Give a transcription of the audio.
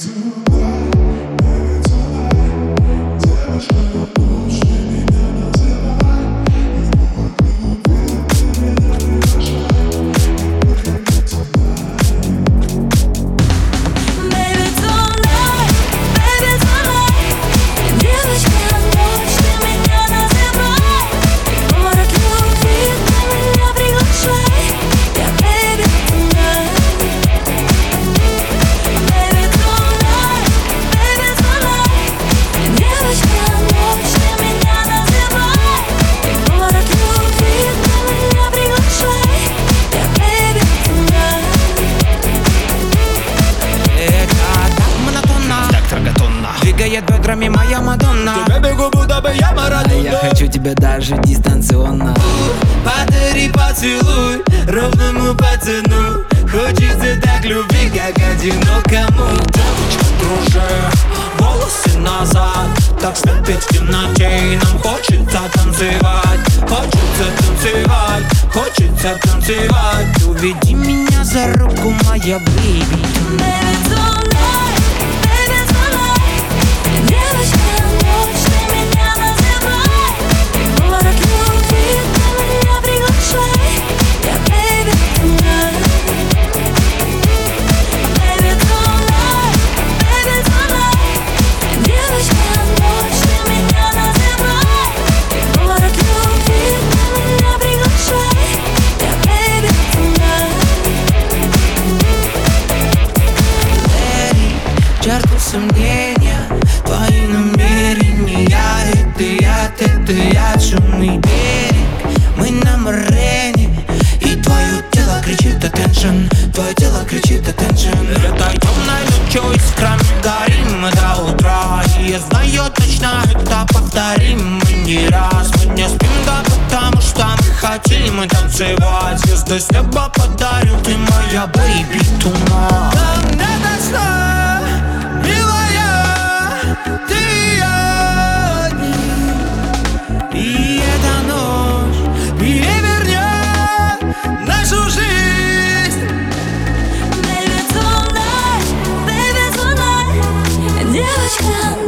to die. Бедрами моя Мадонна. Я бегу, будто бы я А Марадона я хочу тебя даже дистанционно. Подари поцелуй ровному пацану. Хочется так любви, как одинокому. Девочка, друже, волосы назад. Так спит в темноте, и нам хочется танцевать. Хочется танцевать, хочется танцевать. Уведи меня за руку, моя бейби сомнения. Твои намерения Это яд, это яд, шумный берег. Мы на морене И твое тело кричит attention! Твое тело кричит attention! Этой темной ночью искрами горим. Мы до утра И я знаю точно это повторим. Мы не раз, мы не спим, да потому что мы хотим. Танцевать Звезды с неба подарю, ты моя baby tonight 情。